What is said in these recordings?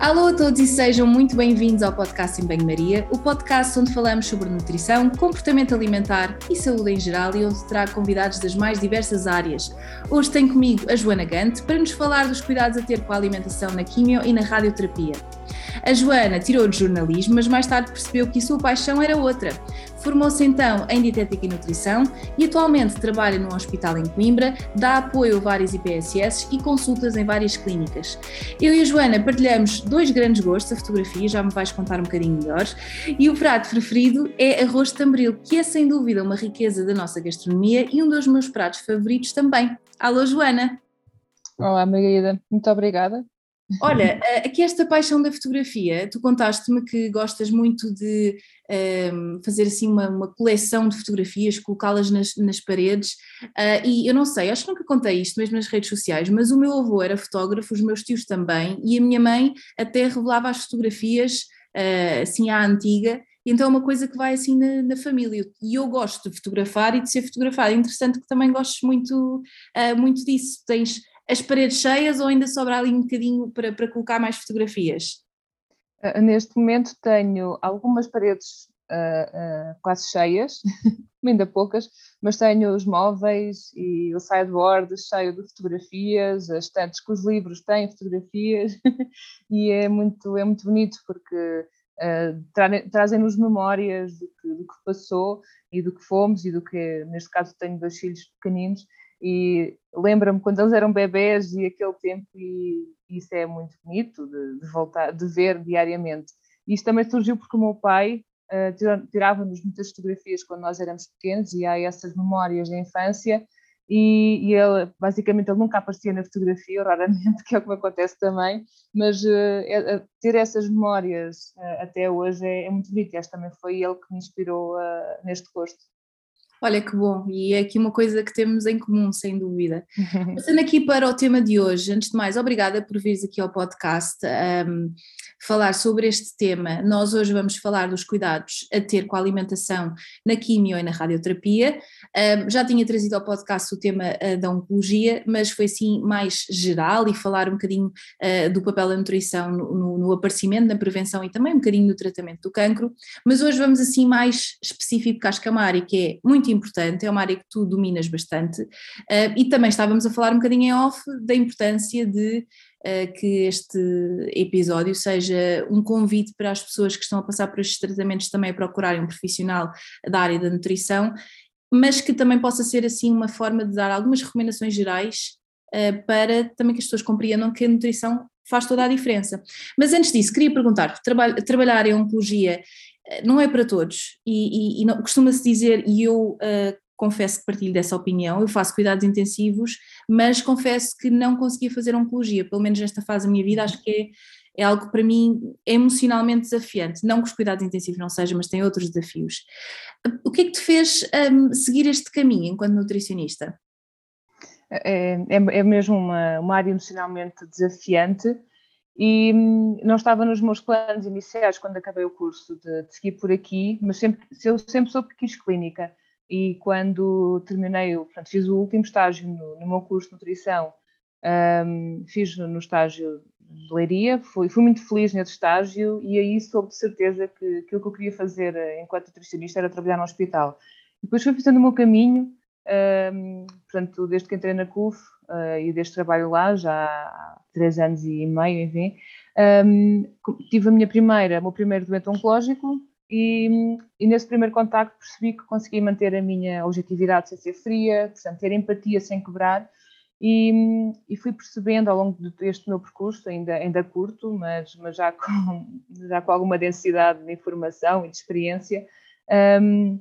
Alô a todos e sejam muito bem-vindos ao podcast em Banho-Maria, o podcast onde falamos sobre nutrição, comportamento alimentar e saúde em geral e onde terá convidados das mais diversas áreas. Hoje tem comigo a Joana Gante para nos falar dos cuidados a ter com a alimentação na quimio e na radioterapia. A Joana tirou de jornalismo, mas mais tarde percebeu que a sua paixão era outra. Formou-se então em Dietética e Nutrição e atualmente trabalha num hospital em Coimbra, dá apoio a vários IPSS e consultas em várias clínicas. Eu e a Joana partilhamos dois grandes gostos, a fotografia, já me vais contar um bocadinho melhor, e o prato preferido é arroz de tamboril, que é sem dúvida uma riqueza da nossa gastronomia e um dos meus pratos favoritos também. Alô Joana! Olá Margarida, muito obrigada Olha, eh, aqui esta paixão da fotografia, tu contaste-me que gostas muito de um, ehm, fazer assim uma, uma, coleção de fotografias, colocá-las nas, nas paredes, uh, e eu não sei, acho que nunca contei isto mesmo nas redes sociais, mas o meu avô era fotógrafo, os meus tios também, e a minha mãe até revelava as fotografias uh, assim à antiga, então é uma coisa que vai assim na, na, família. E eu gosto de fotografar e de ser fotografada. É interessante que também gostes muito, uh, muito disso. Tens as paredes cheias ou ainda sobra ali um bocadinho para, para colocar mais fotografias? Uh, neste momento tenho algumas paredes uh, uh, quase cheias, ainda poucas, mas tenho os móveis e o sideboard cheio de fotografias, as estantes com os livros têm fotografias e é muito, é muito bonito porque tra trazem-nos memórias do que, do que passou e do que fomos e do que, neste caso tenho dois filhos pequeninos e lembra-me quando eles eram bebés e aquele tempo e isso é muito bonito de, de voltar, de ver diariamente. Isto também surgiu porque o meu pai uh, tirava-nos muitas fotografias quando nós éramos pequenos e há essas memórias da infância e, e, ele, basicamente, ele nunca aparecia na fotografia, raramente, que é o que me acontece também, mas uh, ter essas memórias uh, até hoje é, é, muito bonito e que também foi ele que me inspirou neste gosto. Olha que bom, e é aqui uma coisa que temos em comum, sem dúvida. Passando aqui para o tema de hoje, antes de mais, obrigada por vires aqui ao podcast um, falar sobre este tema. Nós hoje vamos falar dos cuidados a ter com a alimentação na quimio e na radioterapia. Um, já tinha trazido ao podcast o tema uh, da oncologia, mas foi assim mais geral e falar um bocadinho uh, do papel da nutrição no, no, no aparecimento, na prevenção e também um bocadinho no tratamento do cancro. Mas hoje vamos assim mais específico, que acho que é uma área que é muito muito importante, é uma área que tu dominas bastante, uh, e também estávamos a falar um bocadinho em off da importância de uh, que este episódio seja um convite para as pessoas que estão a passar por estes tratamentos também a procurarem um profissional da área da nutrição, mas que também possa ser assim uma forma de dar algumas recomendações gerais uh, para também que as pessoas compreendam que a nutrição faz toda a diferença. Mas antes disso, queria perguntar, trabalhar em oncologia não é para todos, e, e, e costuma-se dizer, e eu uh, confesso que partilho dessa opinião, eu faço cuidados intensivos, mas confesso que não conseguia fazer oncologia, pelo menos nesta fase da minha vida, acho que é, é algo que para mim é emocionalmente desafiante, não que os cuidados intensivos não sejam, mas tem outros desafios. O que é que te fez um, seguir este caminho enquanto nutricionista? É, é, é mesmo uma, uma área emocionalmente desafiante, e hum, não estava nos meus planos iniciais quando acabei o curso de, de seguir por aqui, mas sempre, eu sempre soube que quis clínica. E quando terminei, portanto, fiz o último estágio no, no meu curso de nutrição, um, fiz no estágio de leiria, fui, fui muito feliz nesse estágio e aí soube de certeza que aquilo que eu queria fazer eh, enquanto nutricionista era trabalhar no hospital. Depois fui fazendo o meu caminho, um, portanto, desde que entrei na CUF uh, e deste trabalho lá, já há três anos e meio, enfim, um, tive a minha primeira, o meu primeiro doente oncológico e, e, nesse primeiro contacto percebi que consegui manter a minha objetividade sem ser fria, portanto, ter empatia sem quebrar e, e, fui percebendo ao longo deste meu percurso, ainda, ainda curto, mas, mas já, com, já com alguma densidade de informação e de experiência, um,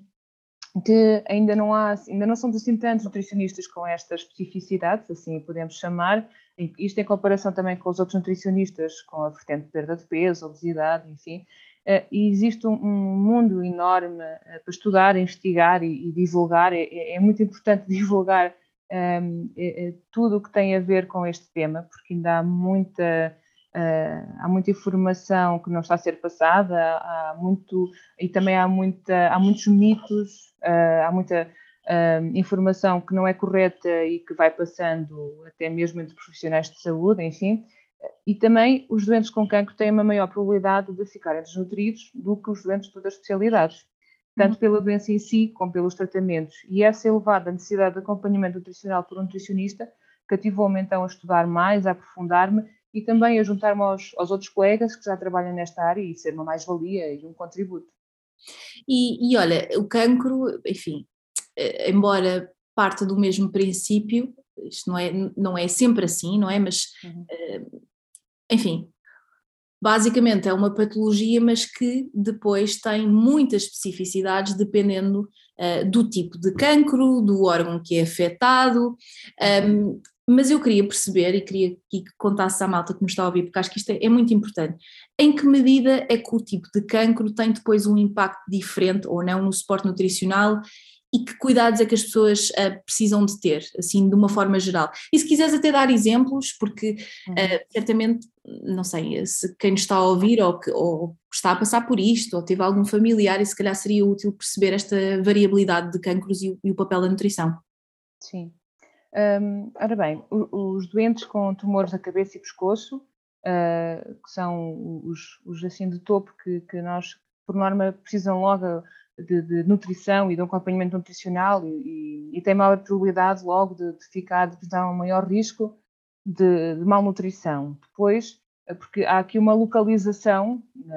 que ainda não há, ainda não somos assim tantos nutricionistas com estas especificidades, assim podemos chamar, isto em comparação também com os outros nutricionistas, com a vertente de perda de peso, obesidade, enfim, eh, e existe um, mundo enorme eh, para estudar, investigar e, divulgar, é, é, é muito importante divulgar ehm, é, tudo o que tem a ver com este tema, porque ainda há muita Uh, há muita informação que não está a ser passada, há, muito e também há muita há muitos mitos, uh, há muita uh, informação que não é correta e que vai passando até mesmo entre profissionais de saúde, enfim. E também os doentes com cancro têm uma maior probabilidade de ficarem desnutridos do que os doentes de outras especialidades, tanto uhum. pela doença em si como pelos tratamentos. E essa elevada necessidade de acompanhamento nutricional por um nutricionista cativou-me então a estudar mais, a aprofundar-me e também a juntar-me aos, aos, outros colegas que já trabalham nesta área e ser uma mais-valia e um contributo. E, e olha, o cancro, enfim, embora parte do mesmo princípio, isto não é, não é sempre assim, não é? Mas, uhum. Eh, enfim, basicamente é uma patologia, mas que depois tem muitas especificidades dependendo uh, do tipo de cancro, do órgão que é afetado. Um, mas eu queria perceber e queria que contasse à malta que nos está a ouvir, porque acho que isto é, é, muito importante. Em que medida é que o tipo de cancro tem depois um impacto diferente ou não no suporte nutricional e que cuidados é que as pessoas uh, precisam de ter, assim, de uma forma geral. E se quiseres até dar exemplos, porque uh, certamente, não sei, se quem nos está a ouvir ou, que, ou está a passar por isto, ou teve algum familiar, e se calhar seria útil perceber esta variabilidade de cancros e, e o papel da nutrição. Sim. Um, ora bem, os doentes com tumores da cabeça e pescoço, uh, que são os, os assim de topo que, que nós, por norma, precisam logo de, de, nutrição e de um acompanhamento nutricional e, e, e tem maior probabilidade logo de, de ficar, de apresentar um maior risco de, de, malnutrição. Depois, eh, porque há aqui uma localização na,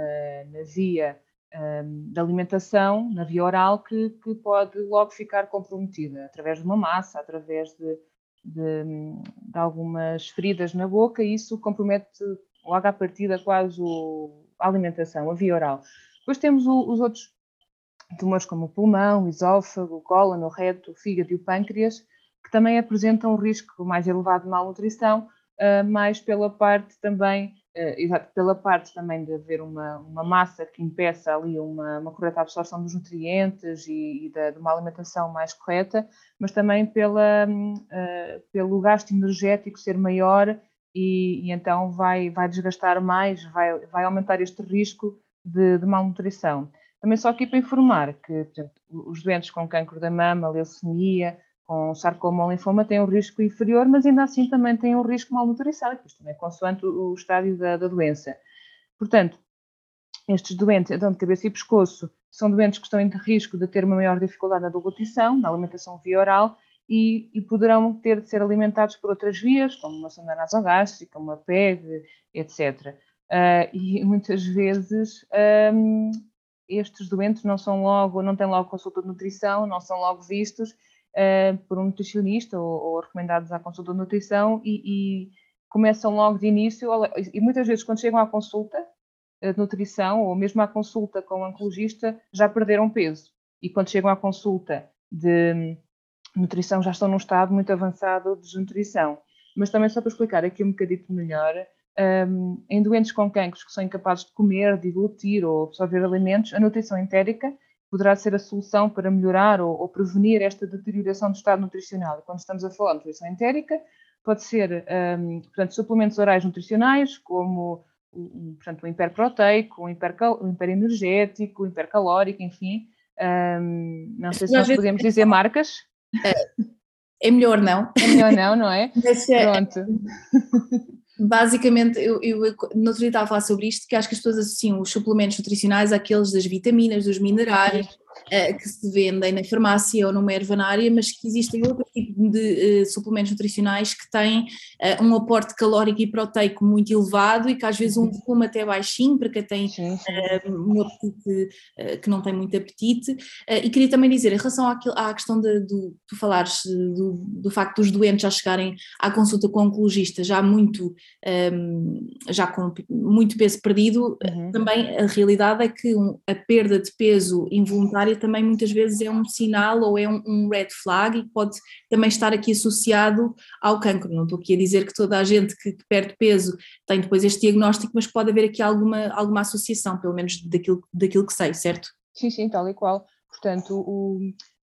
na via um, da alimentação, na via oral, que, que, pode logo ficar comprometida através de uma massa, através de, de algumas feridas na boca, e isso compromete logo à partida quase o, a alimentação, a via oral. Depois temos o, os outros tumores como o pulmão, o esófago, o cólon, o reto, o fígado e o pâncreas, que também apresentam um risco mais elevado de malnutrição, uh, mais pela parte também, exato, pela parte também de haver uma, uma massa que impeça ali uma, uma correta absorção dos nutrientes e, e da, de uma alimentação mais correta, mas também pela, uh, pelo gasto energético ser maior e, e, então vai, vai desgastar mais, vai, vai aumentar este risco de, de malnutrição. Também só aqui para informar que portanto, os doentes com cancro da mama, leucemia, com sarcoma ou linfoma têm um risco inferior, mas ainda assim também têm um risco de malnutrição, isto também é consoante o, estádio da, da, doença. Portanto, estes doentes, então de cabeça e pescoço, são doentes que estão em risco de ter uma maior dificuldade na deglutição, na alimentação via oral, e, e, poderão ter de ser alimentados por outras vias, como uma sonda nasogástrica, uma PEG, etc. Uh, ah, e muitas vezes um, estes doentes não são logo, não têm logo consulta de nutrição, não são logo vistos uh, por um nutricionista ou, ou, recomendados à consulta de nutrição e, e, começam logo de início, e muitas vezes quando chegam à consulta eh, de nutrição ou mesmo à consulta com o oncologista já perderam peso e quando chegam à consulta de nutrição já estão num estado muito avançado de desnutrição. Mas também só para explicar aqui um bocadito melhor, um, em doentes com cancros que são incapazes de comer, deglutir ou absorver alimentos, a nutrição entérica poderá ser a solução para melhorar ou, ou, prevenir esta deterioração do estado nutricional. quando estamos a falar de nutrição entérica, pode ser, um, portanto, suplementos orais nutricionais, como o, portanto, o hiperproteico, o, hipercal, o hiperenergético, o hipercalórico, enfim. Um, não sei se nós podemos dizer marcas. É, é melhor não. É melhor não, não é? é Pronto basicamente, eu, eu no outro dia estava a falar sobre isto, que acho que as pessoas associam os suplementos nutricionais àqueles das vitaminas, dos minerais, que se vendem na farmácia ou numa ervanária, mas que existem outro tipo de uh, suplementos nutricionais que têm uh, um aporte calórico e proteico muito elevado e que às vezes um uhum. volume até baixinho para quem tem um apetite que não tem muito apetite. e queria também dizer, em relação àquilo, à questão de, do, tu falares do, do facto dos doentes já chegarem à consulta com o oncologista já muito, um, já com muito peso perdido, uhum. também a realidade é que um, a perda de peso involuntária área também muitas vezes é um sinal ou é um, um, red flag e pode também estar aqui associado ao cancro. Não estou aqui a dizer que toda a gente que, que perde peso tem depois este diagnóstico, mas pode haver aqui alguma, alguma associação, pelo menos daquilo, daquilo que sei, certo? Sim, sim, tal e qual. Portanto, o,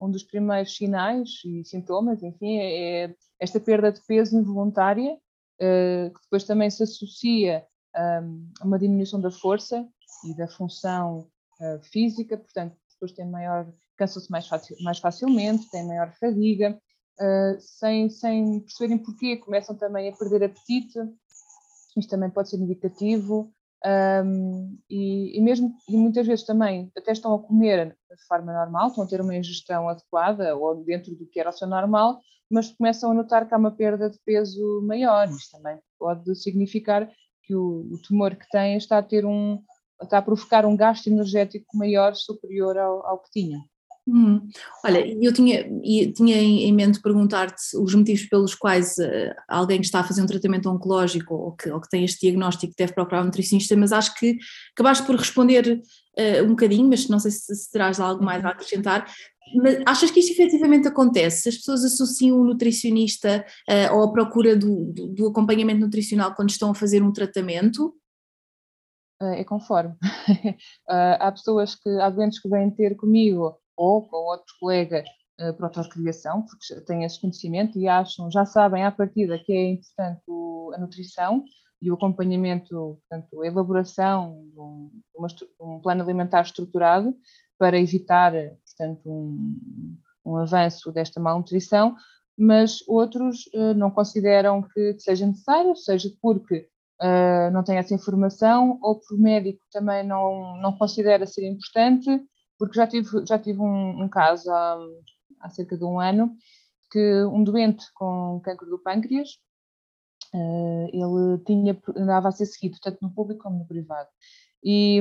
um dos primeiros sinais e sintomas, enfim, é, é esta perda de peso involuntária, uh, que depois também se associa um, a uma diminuição da força e da função uh, física, portanto, depois têm maior, cansam-se mais, facil, mais facilmente, têm maior fadiga, uh, sem, sem perceberem porquê, começam também a perder apetite, isto também pode ser indicativo. Um, e, e, mesmo e muitas vezes também até estão a comer de forma normal, estão a ter uma ingestão adequada ou dentro do que era o seu normal, mas começam a notar que há uma perda de peso maior. Isto também pode significar que o, o tumor que tem está a ter um está a provocar um gasto energético maior superior ao, ao que tinha. Hum. Olha, eu tinha, tinha em mente perguntar-te os motivos pelos quais uh, alguém que está a fazer um tratamento oncológico ou que, ou que tem este diagnóstico deve procurar um nutricionista, mas acho que acabaste por responder uh, um bocadinho, mas não sei se, se terás algo mais a uhum. acrescentar. Mas achas que isto efetivamente acontece? Se as pessoas associam o nutricionista uh, ou a procura do, do, do acompanhamento nutricional quando estão a fazer um tratamento? É conforme. há pessoas que, há doentes que vêm ter comigo ou com outros colegas uh, para autocriação, porque têm esse conhecimento e acham, já sabem à partida que é importante a nutrição e o acompanhamento, portanto, a elaboração de um, um plano alimentar estruturado para evitar, portanto, um, um avanço desta malnutrição, mas outros não consideram que seja necessário, seja porque uh, não têm essa informação ou por médico também não, não considera ser importante porque já tive, já tive um, um caso há, há, cerca de um ano que um doente com câncer do pâncreas, uh, ele tinha, andava a ser seguido tanto no público como no privado. E,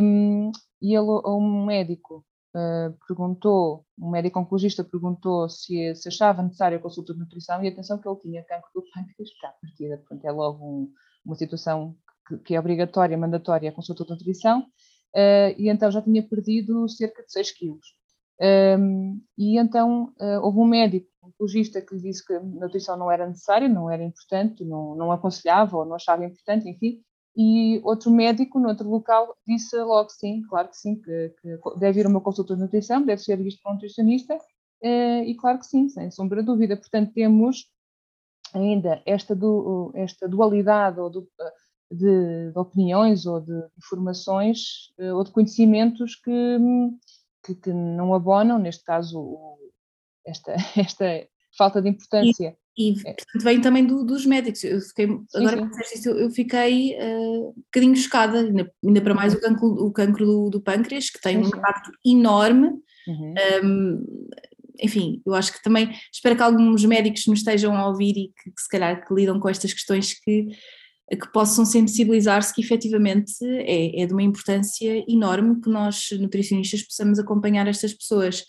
e ele, um médico uh, perguntou, um médico oncologista perguntou se, se achava necessária a consulta de nutrição e atenção que ele tinha câncer do pâncreas, que à partida, portanto é logo um, uma situação que, que, é obrigatória, mandatória a consulta de nutrição, uh, e então já tinha perdido cerca de 6 quilos. Um, e então uh, houve um médico, um oncologista, que lhe disse que a nutrição não era necessária, não era importante, não, não aconselhava ou não achava importante, enfim. E outro médico, noutro local, disse logo sim, claro que sim, que, que deve ir uma consulta de nutrição, deve ser visto por um nutricionista, uh, e claro que sim, sem sombra de dúvida. Portanto, temos ainda esta, du, esta dualidade ou du, de, de, opiniões ou de informações eh, ou de conhecimentos que, que, que não abonam, neste caso, esta, esta falta de importância. E, e portanto, vem também do, dos médicos. Eu fiquei, sim, agora sim. Isso, eu fiquei uh, um bocadinho chocada, ainda, ainda para mais o cancro, o cancro do, do pâncreas, que tem sim, um impacto enorme. Uhum. Um, enfim, eu acho que também espero que alguns médicos nos estejam a ouvir e que, que se calhar que lidam com estas questões que que possam sensibilizar-se que efetivamente é, é, de uma importância enorme que nós, nutricionistas, possamos acompanhar estas pessoas.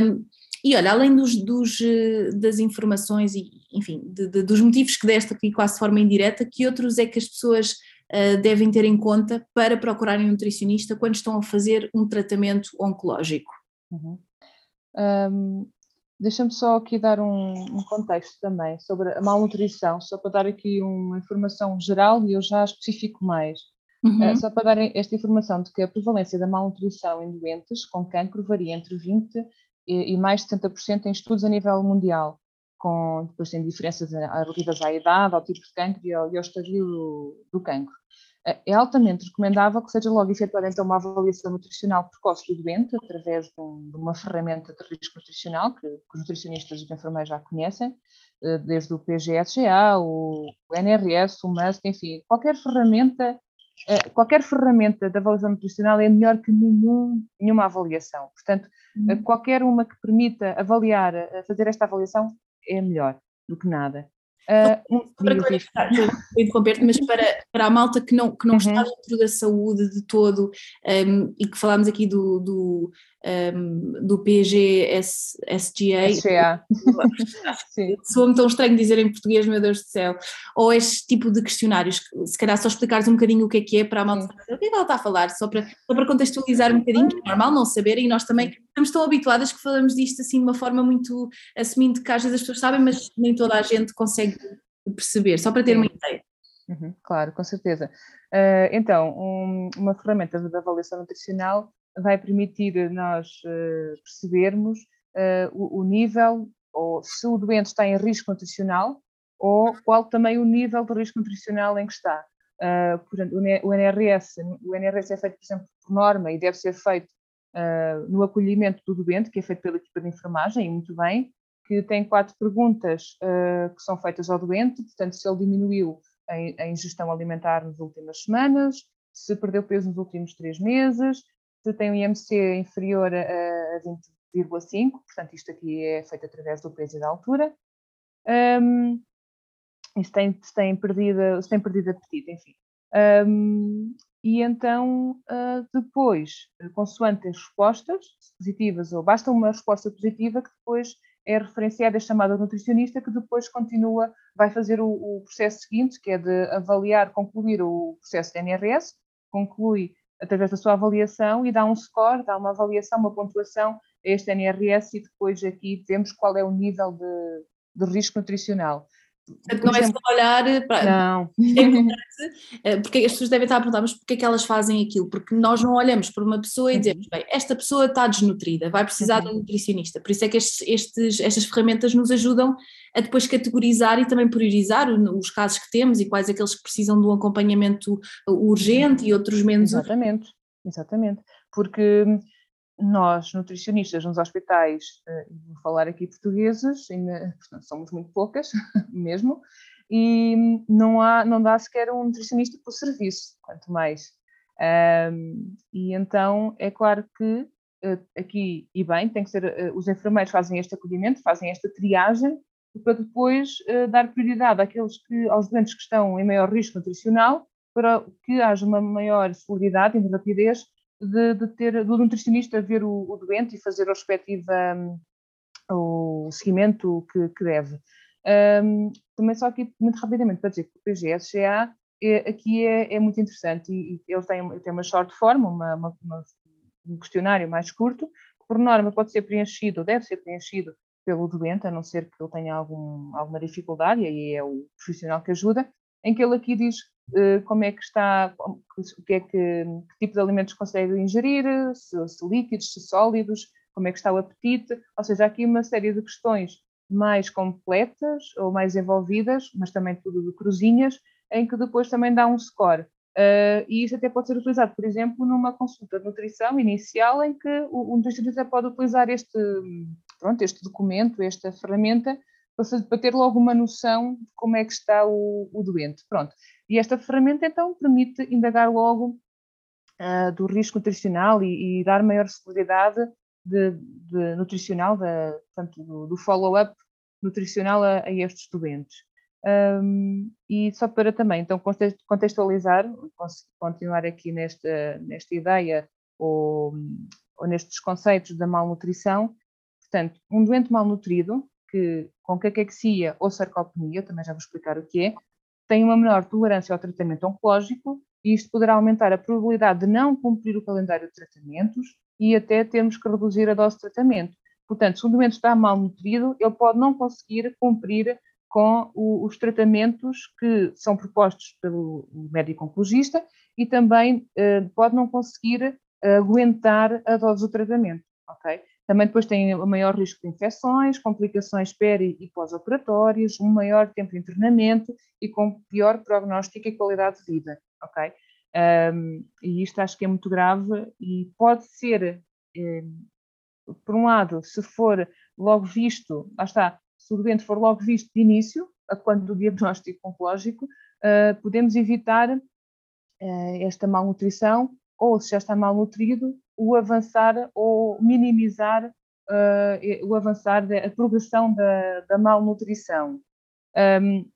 Um, e olha, além dos, dos, das informações e, enfim, de, de, dos motivos que deste aqui quase de forma indireta, que outros é que as pessoas uh, devem ter em conta para procurarem um nutricionista quando estão a fazer um tratamento oncológico? Uhum. Um, Deixa-me só aqui dar um, um, contexto também sobre a malnutrição, só para dar aqui uma informação geral e eu já especifico mais. Uhum. Uh, só para dar esta informação de que a prevalência da malnutrição em doentes com cancro varia entre 20% e, e mais de 70% em estudos a nível mundial, com, depois tem diferenças relativas à idade, ao tipo de cancro e ao, e ao estadio do, do cancro. Eh, é altamente recomendável que seja logo efetuada então uma avaliação nutricional precoce do doente através de, um, de uma ferramenta de risco nutricional que, que, os nutricionistas e os enfermeiros já conhecem, eh, desde o PGSGA, o, NRS, o MUST, enfim, qualquer ferramenta, eh, qualquer ferramenta de avaliação nutricional é melhor que nenhum, nenhuma avaliação. Portanto, uhum. qualquer uma que permita avaliar, fazer esta avaliação é melhor do que nada. Uh, para clarificar, mas para, para a malta que não, que não uhum. está dentro da saúde de todo um, e que falámos aqui do, do, um, do PGSGA, SGA. soa-me tão estranho dizer em português, meu Deus do céu, ou este tipo de questionários, se calhar só explicares um bocadinho o que é que é para a malta saber o que é que ela está a falar, só para, só para contextualizar um bocadinho, é normal não saberem, e nós também estamos tão habituadas que falamos disto assim de uma forma muito, assumindo que às vezes as pessoas sabem, mas nem toda a gente consegue perceber, só para ter uma ideia. Uhum, claro, com certeza. Uh, então, um, uma ferramenta de avaliação nutricional vai permitir nós uh, percebermos uh, o, o, nível, ou se o doente está em risco nutricional, ou qual também o nível de risco nutricional em que está. Portanto, o NRS, o NRS é feito, por exemplo, por norma e deve ser feito no acolhimento do doente, que é feito pela equipa de enfermagem, e muito bem, que tem quatro perguntas que são feitas ao doente, portanto, se ele diminuiu a, ingestão alimentar nas últimas semanas, se perdeu peso nos últimos três meses, se tem um IMC inferior a, a 20,5, portanto isto aqui é feito através do peso e da altura, um, e se tem, se tem, perdido, se tem perdido apetite, enfim. Um, e então, uh, depois, consoante as respostas positivas, ou basta uma resposta positiva que depois é referenciada, é chamada nutricionista, que depois continua, vai fazer o, o, processo seguinte, que é de avaliar, concluir o processo de NRS, conclui através da sua avaliação e dá um score, dá uma avaliação, uma pontuação a este NRS e depois aqui vemos qual é o nível de, de risco nutricional. Portanto, não é só olhar para. Não. É porque as pessoas devem estar a perguntar, mas porquê é que elas fazem aquilo? Porque nós não olhamos para uma pessoa e dizemos, bem, esta pessoa está desnutrida, vai precisar de um uhum. nutricionista. Por isso é que estes, estes, estas ferramentas nos ajudam a depois categorizar e também priorizar os casos que temos e quais aqueles que precisam de um acompanhamento urgente e outros menos. Exatamente, exatamente. Porque nós, nutricionistas nos hospitais, eh, vou falar aqui portugueses, ainda, somos muito poucas mesmo, e não, há, não dá sequer um nutricionista por serviço, quanto mais. Um, e então é claro que uh, aqui, e bem, tem que ser, uh, os enfermeiros fazem este acolhimento, fazem esta triagem, para depois dar prioridade àqueles que, aos doentes que estão em maior risco nutricional, para que haja uma maior celeridade e rapidez de, de ter do nutricionista ver o, o, doente e fazer a respectiva um, o seguimento que, que deve. Um, também só aqui muito rapidamente para dizer que o PGSGA é, aqui é, é, muito interessante e, e ele tem, tem uma short form, uma, uma, uma, um questionário mais curto, que por norma pode ser preenchido, deve ser preenchido pelo doente, a não ser que ele tenha algum, alguma dificuldade, e aí é o profissional que ajuda, em que ele aqui diz como é que está, o que é que, que tipo de alimentos consegue ingerir, se, se, líquidos, se sólidos, como é que está o apetite, ou seja, há aqui uma série de questões mais completas ou mais envolvidas, mas também tudo de cruzinhas, em que depois também dá um score. Uh, e isso até pode ser utilizado, por exemplo, numa consulta de nutrição inicial, em que o, o nutricionista pode utilizar este, pronto, este documento, esta ferramenta, para ter logo uma noção de como é que está o, o doente. Pronto. E esta ferramenta, então, permite indagar logo uh, do risco nutricional e, e, dar maior celeridade de, de nutricional, de, portanto, do, do follow-up nutricional a, a, estes doentes. Um, e só para também, então, contextualizar, continuar aqui nesta, nesta ideia ou, ou nestes conceitos da malnutrição, portanto, um doente malnutrido que com caquexia ou sarcopenia, também já vou explicar o que é, tem uma menor tolerância ao tratamento oncológico e isto poderá aumentar a probabilidade de não cumprir o calendário de tratamentos e até termos que reduzir a dose de tratamento. Portanto, se o doente está mal nutrido, ele pode não conseguir cumprir com o, os tratamentos que são propostos pelo médico oncologista e também eh, pode não conseguir eh, aguentar a dose do tratamento, ok? Também depois tem o maior risco de infecções, complicações peri e pós-operatórias, um maior tempo de internamento e com pior prognóstico e qualidade de vida, ok? Um, e isto acho que é muito grave e pode ser, eh, por um lado, se for logo visto, lá está, se o doente for logo visto de início, a quando do diagnóstico oncológico, uh, podemos evitar uh, esta malnutrição ou, se já está malnutrido, o avançar ou minimizar uh, o avançar da progressão da, da malnutrição. Um,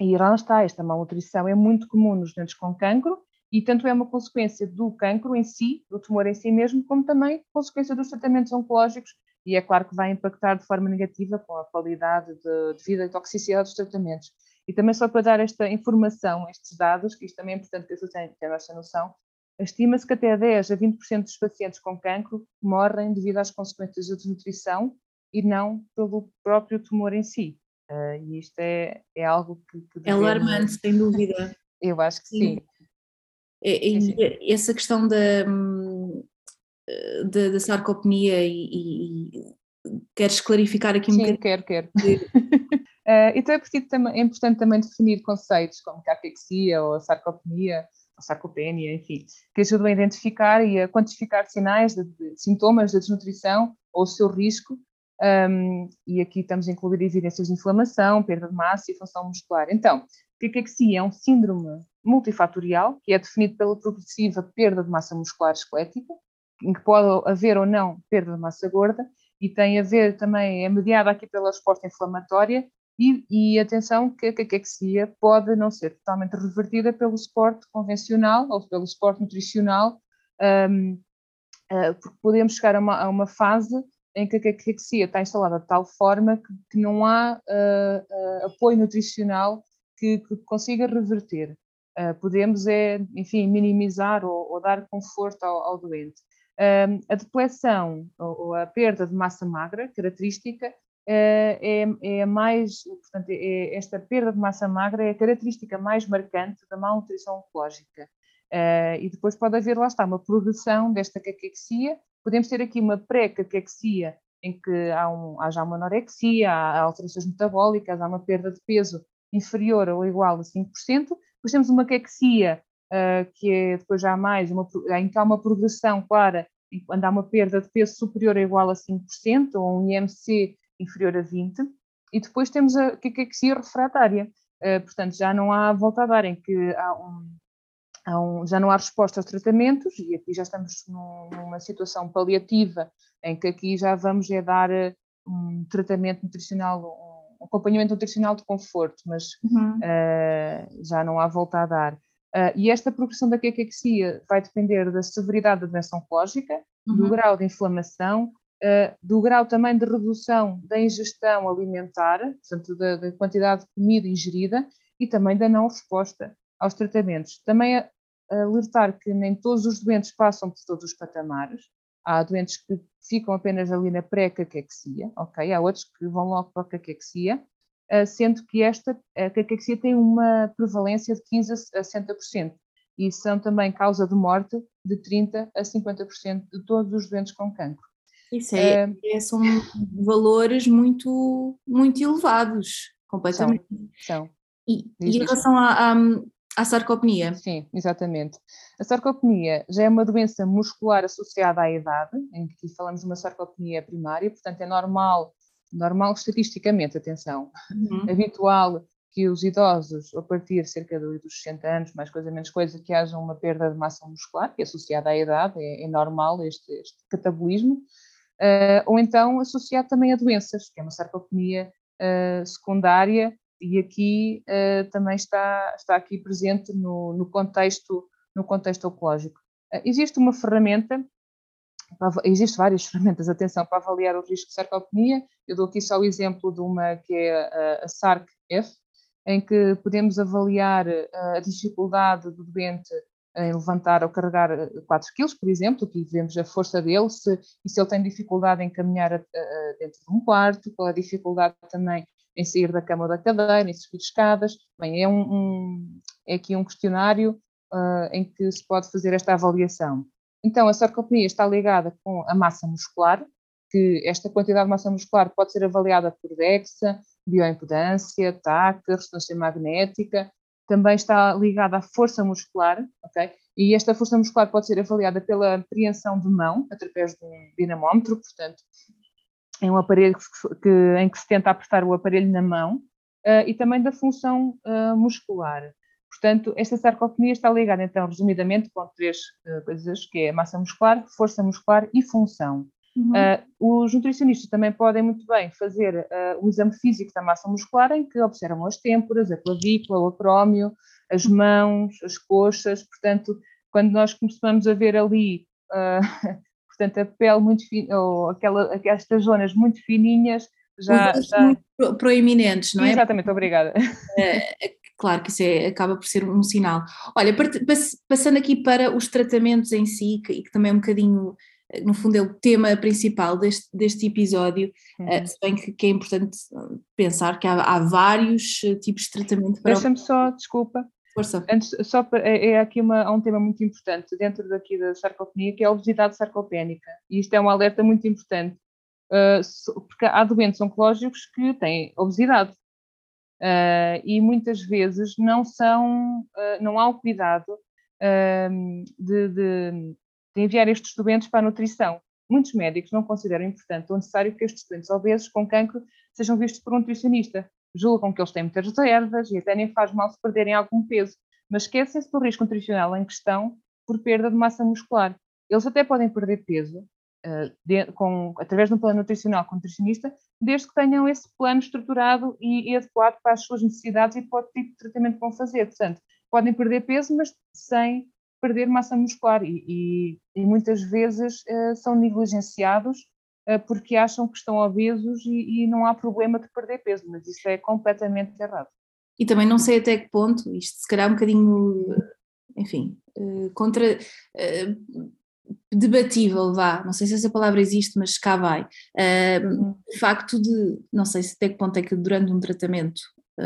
e lá está, esta malnutrição é muito comum nos doentes com cancro e tanto é uma consequência do cancro em si, do tumor em si mesmo, como também consequência dos tratamentos oncológicos e é claro que vai impactar de forma negativa com a qualidade de, de vida e toxicidade dos tratamentos. E também só para dar esta informação, estes dados, que isto também é importante que pessoas tenham esta noção, Estima-se que até 10 a 20% dos pacientes com cancro morrem devido às consequências da desnutrição e não pelo próprio tumor em si. Uh, e isto é, é algo que. que é alarmante, sem dúvida. Eu acho que sim. sim. E, sim, sim. essa questão da, da, da sarcopenia e, e, queres clarificar aqui um sim, bocadinho? quero, quero. uh, então é, é importante também definir conceitos como caquexia ou sarcopenia, sarcopenia, enfim, que ajudam a identificar e a quantificar sinais de, de sintomas da desnutrição ou o seu risco. Um, e aqui estamos a incluir evidências de inflamação, perda de massa e função muscular. Então, que a caquexia é um síndrome multifatorial, que é definido pela progressiva perda de massa muscular esquelética, em que pode haver ou não perda de massa gorda, e tem a ver também, é mediada aqui pela resposta inflamatória, e, e atenção que a caquexia pode não ser totalmente revertida pelo esporte convencional ou pelo esporte nutricional, um, uh, ah, porque podemos chegar a uma, a uma, fase em que a caquexia está instalada de tal forma que, que não há uh, uh, apoio nutricional que, que consiga reverter. podemos, é, enfim, minimizar ou, ou dar conforto ao, ao doente. a depleção ou, ou a perda de massa magra, característica, eh, é, é mais, portanto, é, esta perda de massa magra é a característica mais marcante da malnutrição oncológica. Uh, e depois pode haver, lá está, uma progressão desta caquexia. Podemos ter aqui uma pré-caquexia, em que há, um, há, já uma anorexia, há alterações metabólicas, há uma perda de peso inferior ou igual a 5%. Depois temos uma caquexia, uh, que é depois já mais, uma, em que há uma progressão clara, quando há uma perda de peso superior ou igual a 5%, ou um IMC inferior a 20, e depois temos a caquexia refratária, uh, portanto já não há volta a dar, em que há um, há um, já não há resposta aos tratamentos, e aqui já estamos num, numa situação paliativa, em que aqui já vamos é dar eh, um tratamento nutricional, um acompanhamento nutricional de conforto, mas uhum. uh, já não há volta a dar. Uh, e esta progressão da caquexia vai depender da severidade da doença oncológica, uhum. do grau de inflamação, do grau também de redução da ingestão alimentar, portanto, da, da, quantidade de comida ingerida e também da não resposta aos tratamentos. Também a alertar que nem todos os doentes passam por todos os patamares. Há doentes que ficam apenas ali na pré-caquexia, ok? Há outros que vão logo para a caquexia, uh, sendo que esta a caquexia tem uma prevalência de 15 a 60% e são também causa de morte de 30 a 50% de todos os doentes com cancro. Isso é, é, são valores muito, muito elevados, completamente. São. E, e, em relação à, à, à sarcopenia? Sim, exatamente. A sarcopenia já é uma doença muscular associada à idade, em que falamos de uma sarcopenia primária, portanto é normal, normal estatisticamente, atenção, uhum. habitual que os idosos, a partir de cerca dos 60 anos, mais coisa menos coisa, que haja uma perda de massa muscular, que é associada à idade, é, é normal este, este catabolismo, uh, ou então associado também a doenças, que é uma sarcopenia uh, secundária, e aqui uh, também está, está aqui presente no, no contexto, no contexto oncológico. existe uma ferramenta Existem várias ferramentas, atenção, para avaliar o risco de sarcopenia. Eu dou aqui só o exemplo de uma que é a, a SARC-F, em que podemos avaliar a dificuldade do doente em levantar ou carregar 4 eh, quilos, por exemplo, aqui vemos a força dele, se, e se ele tem dificuldade em caminhar a, a, dentro de um quarto, qual a dificuldade também em sair da cama ou da cadeira, em subir escadas. Bem, é, um, um, é aqui um questionário uh, em que se pode fazer esta avaliação. Então, a sarcopenia está ligada com a massa muscular, que esta quantidade de massa muscular pode ser avaliada por DEXA, bioimpedância, TAC, ressonância magnética, também está ligada à força muscular, ok? E esta força muscular pode ser avaliada pela apreensão de mão, através de um dinamómetro, portanto, é um aparelho que, em que se tenta apertar o aparelho na mão, uh, e também da função uh, muscular. Portanto, esta sarcopenia está ligada, então, resumidamente, com três uh, coisas, que é massa muscular, força muscular e função. Uhum. Uh, os nutricionistas também podem muito bem fazer uh, o exame físico da massa muscular, em que observam as têmporas, a clavícula, o acrómio, as mãos, as coxas. Portanto, quando nós começamos a ver ali, uh, portanto, a pele muito fina, ou aquela, estas zonas muito fininhas, já. já... Muito proeminentes, não é? Exatamente, obrigada. É, é, claro que isso é, acaba por ser um sinal. Olha, passando aqui para os tratamentos em si, que, que também é um bocadinho no fundo é o tema principal deste, deste episódio, uhum. uh, se bem que, que, é importante pensar que há, há vários eh, tipos de tratamento para... Deixa-me só, desculpa, Força. Antes, só para, é, é aqui uma, um tema muito importante dentro daqui da sarcopenia, que é a obesidade sarcopénica, e isto é um alerta muito importante, porque há doentes oncológicos que têm obesidade, e muitas vezes não são, não há o cuidado de, de de enviar estes doentes para a nutrição. Muitos médicos não consideram importante ou necessário que estes doentes obesos com cancro sejam vistos por um nutricionista. julgam que eles têm muitas reservas e até nem faz mal se perderem algum peso, mas esquecem-se do risco nutricional em questão por perda de massa muscular. Eles até podem perder peso uh, de, com, através de um plano nutricional com nutricionista, desde que tenham esse plano estruturado e, e adequado para as suas necessidades e para o tipo de tratamento que vão fazer. Portanto, podem perder peso, mas sem perder massa muscular e, e, e muitas vezes uh, são negligenciados uh, porque acham que estão obesos e, e, não há problema de perder peso, mas isso é completamente errado. E também não sei até que ponto, isto se calhar um bocadinho, enfim, uh, contra. debatível, vá, não sei se essa palavra existe, mas cá vai. O facto de, não sei se até que ponto é que durante um tratamento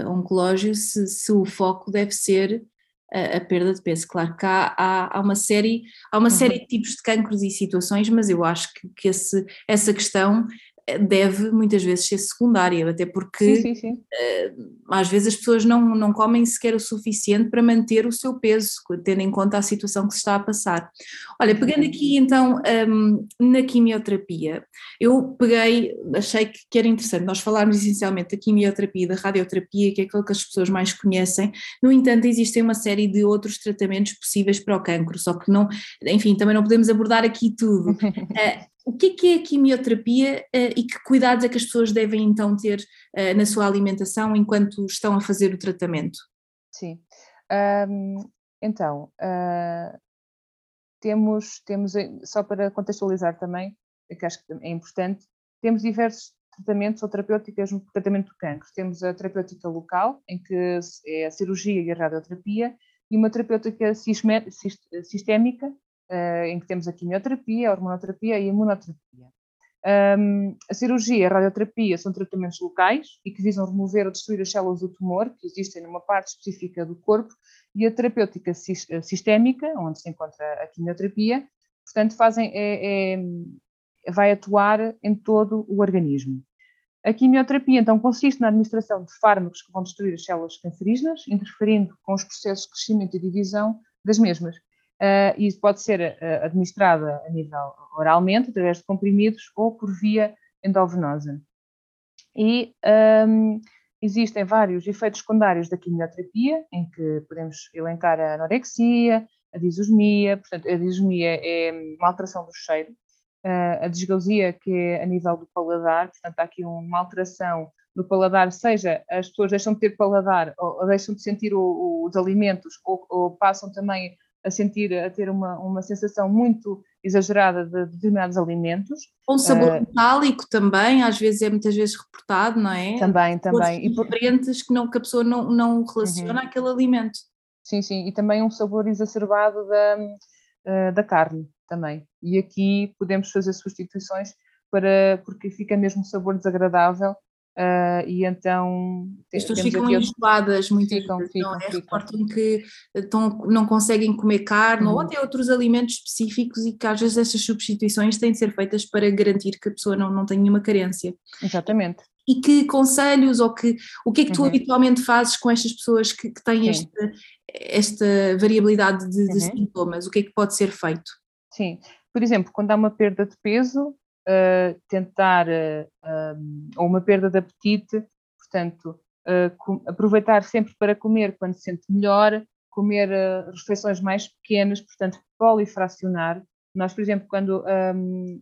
oncológico, se, se o foco deve ser a, a, perda de peso. Claro que há, há, há uma série, há uma uhum. série de tipos de cancros e situações, mas eu acho que, que esse, essa questão deve muitas vezes ser secundária, até porque sim, sim, sim. Uh, às vezes as pessoas não, não comem sequer o suficiente para manter o seu peso, tendo em conta a situação que se está a passar. Olha, pegando aqui então um, na quimioterapia, eu peguei, achei que, que, era interessante nós falarmos essencialmente da quimioterapia e da radioterapia, que é aquilo que as pessoas mais conhecem, no entanto existem uma série de outros tratamentos possíveis para o cancro, só que não, enfim, também não podemos abordar aqui tudo. O que é, que é a quimioterapia uh, e que cuidados é que as pessoas devem então ter uh, na sua alimentação enquanto estão a fazer o tratamento? Sim. Um, então, uh, temos, temos, só para contextualizar também, que acho que é importante, temos diversos tratamentos ou terapêuticas no tratamento do cancro. Temos a terapêutica local, em que é a cirurgia e a radioterapia, e uma terapêutica sistémica, em que temos a quimioterapia, a hormonoterapia e a imunoterapia. A cirurgia e a radioterapia são tratamentos locais e que visam remover ou destruir as células do tumor que existem numa parte específica do corpo e a terapêutica eh, sistémica, onde se encontra a quimioterapia, portanto, fazem, é, é, vai atuar em todo o organismo. A quimioterapia, então, consiste na administração de fármacos que vão destruir as células cancerígenas, interferindo com os processos de crescimento e divisão das mesmas. Uh, e isso pode ser uh, administrada a nível oralmente, através de comprimidos ou por via endovenosa. E um, existem vários efeitos secundários da quimioterapia, em que podemos elencar a anorexia, a disosmia, portanto, a disosmia é uma alteração do cheiro, uh, a disgausia, que é a nível do paladar, portanto, há aqui uma alteração do paladar, seja as pessoas deixam de ter paladar ou, ou deixam de sentir o, o, os alimentos ou, ou passam também a sentir, a ter uma, uma sensação muito exagerada de, determinados alimentos. Um sabor uh, metálico também, às vezes é muitas vezes reportado, não é? Também, também. E diferentes que, não, que a pessoa não, não relaciona uhum. aquele alimento. Sim, sim, e também um sabor exacerbado da, uh, da carne também. E aqui podemos fazer substituições para, porque fica mesmo um sabor desagradável Uh, e então as pessoas ficam enjoadas muitas ficam, vezes, ficam, não é? Reportam que estão, não conseguem comer carne uhum. ou até outros alimentos específicos e que às vezes essas substituições têm de ser feitas para garantir que a pessoa não, não tem nenhuma carência. Exatamente. E que conselhos ou que o que é que tu uhum. habitualmente fazes com estas pessoas que, que têm esta, esta variabilidade de, de uhum. sintomas? O que é que pode ser feito? Sim, por exemplo, quando há uma perda de peso, uh, tentar, uh, um, ou uma perda de apetite, portanto, uh, aproveitar sempre para comer quando se sente melhor, comer refeições mais pequenas, portanto, polifracionar. Nós, por exemplo, quando um,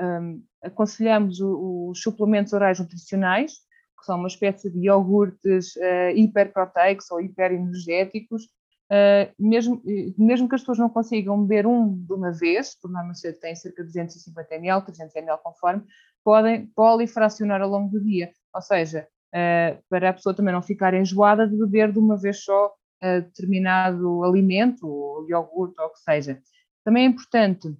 um, aconselhamos os suplementos orais nutricionais, que são uma espécie de iogurtes hiperproteicos ou hiperenergéticos, Uh, mesmo, mesmo que as pessoas não consigam beber um de uma vez, por norma tem cerca de 250 ml, 300 ml conforme, podem polifracionar ao longo do dia. Ou seja, uh, para a pessoa também não ficar enjoada de beber de uma vez só uh, determinado alimento, ou iogurte, ou o que seja. Também é importante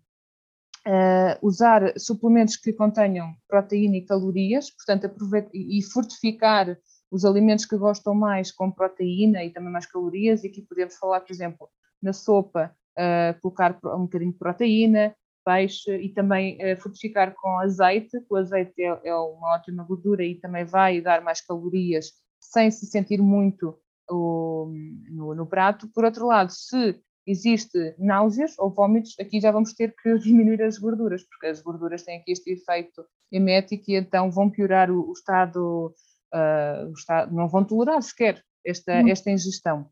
usar suplementos que contenham proteína e calorias, portanto, aproveitar e fortificar os alimentos que gostam mais com proteína e também mais calorias, e aqui podemos falar, por exemplo, na sopa, uh, colocar um bocadinho de proteína, peixe e também uh, fortificar com azeite, o azeite é, é, uma ótima gordura e também vai dar mais calorias sem se sentir muito o, no, no prato. Por outro lado, se existe náuseas ou vômitos, aqui já vamos ter que diminuir as gorduras, porque as gorduras têm aqui este efeito emético e então vão piorar o, o estado uh, não vão tolerar sequer esta, uhum. esta ingestão.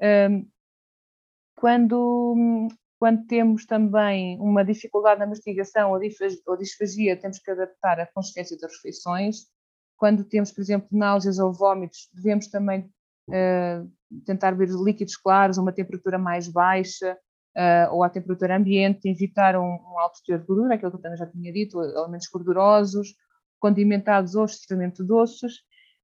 Um, quando, quando temos também uma dificuldade na mastigação ou disfagia, temos que adaptar a consistência das refeições. Quando temos, por exemplo, náuseas ou vômitos, devemos também uh, tentar beber líquidos claros a uma temperatura mais baixa uh, ou à temperatura ambiente, evitar um, um, alto teor de gordura, aquilo que eu também já tinha dito, alimentos gordurosos, condimentados ou extremamente doces,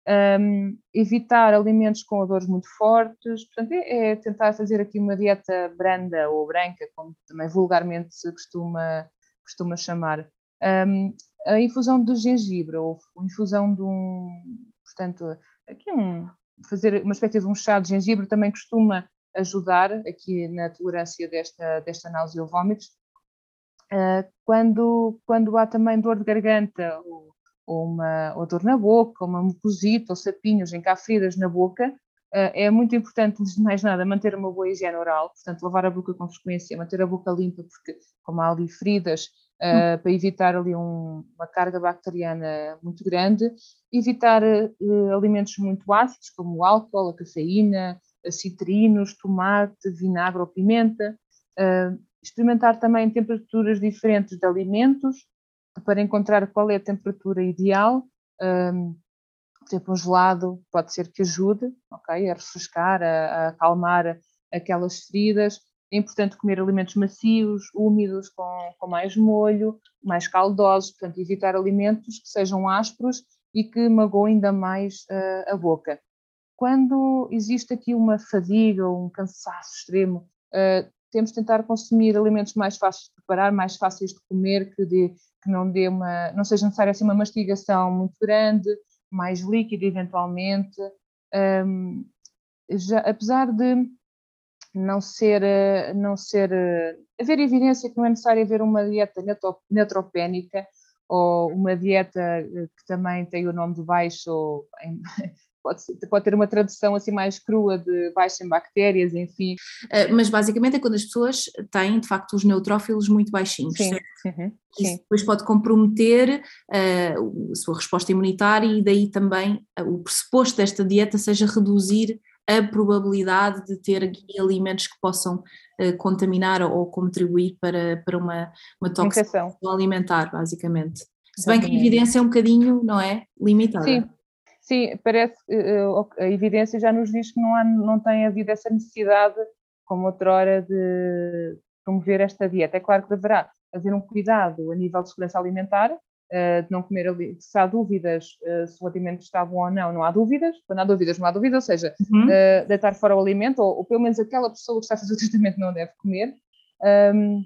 um, evitar alimentos com odores muito fortes, portanto é, é, tentar fazer aqui uma dieta branda ou branca, como também vulgarmente se costuma, costuma chamar. Um, a infusão de gengibre ou infusão de um, portanto, aqui um, fazer uma espécie de um chá de gengibre também costuma ajudar aqui na tolerância desta, desta náusea ou vômitos. Uh, quando, quando há também dor de garganta ou, ou uma ou dor na boca, ou uma mucosite ou sapinhos encafridas na boca, uh, é muito importante, antes de mais nada, manter uma boa higiene oral, portanto, lavar a boca com frequência, manter a boca limpa, porque como há ali feridas, uh, para evitar ali um, uma carga bacteriana muito grande, evitar uh, alimentos muito ácidos, como o álcool, a cafeína, citrinos, tomate, vinagre ou pimenta, uh, experimentar também temperaturas diferentes de alimentos para encontrar qual é a temperatura ideal. Um, por exemplo, um gelado pode ser que ajude, ok, a refrescar, a, a acalmar aquelas feridas. É importante comer alimentos macios, úmidos, com, com mais molho, mais caldosos, portanto, evitar alimentos que sejam ásperos e que magoem ainda mais uh, a boca. Quando existe aqui uma fadiga ou um cansaço extremo, uh, temos de tentar consumir alimentos mais fáceis de preparar, mais fáceis de comer, que, dê, que não, dê uma, não seja necessária assim, uma mastigação muito grande, mais líquida eventualmente. Um, já, apesar de não ser, eh, não ser eh, haver evidência que não é necessário haver uma dieta neutropénica ou uma dieta que também tem o nome de baixo em, pode, pode ter uma tradução assim mais crua de baixa em bactérias, enfim. Uh, mas basicamente é quando as pessoas têm de facto os neutrófilos muito baixinhos, sim, uhum, Isso depois pode comprometer uh, a sua resposta imunitária e daí também uh, o pressuposto desta dieta seja reduzir a probabilidade de ter alimentos que possam uh, contaminar ou, contribuir para, para uma, uma alimentar, basicamente. Se bem que a evidência é um bocadinho, não é? Limitada. Sim, Sim, parece uh, a evidência já nos diz que não, há, não tem havido essa necessidade, como outrora, de promover esta dieta. É claro que deverá haver um cuidado a nível de segurança alimentar, uh, de não comer ali, se há dúvidas se o alimento está bom ou não, não há dúvidas. Quando há dúvidas, não há dúvidas, ou seja, uhum. deitar fora o alimento, ou, ou, pelo menos aquela pessoa que está a fazer o tratamento não deve comer. Um,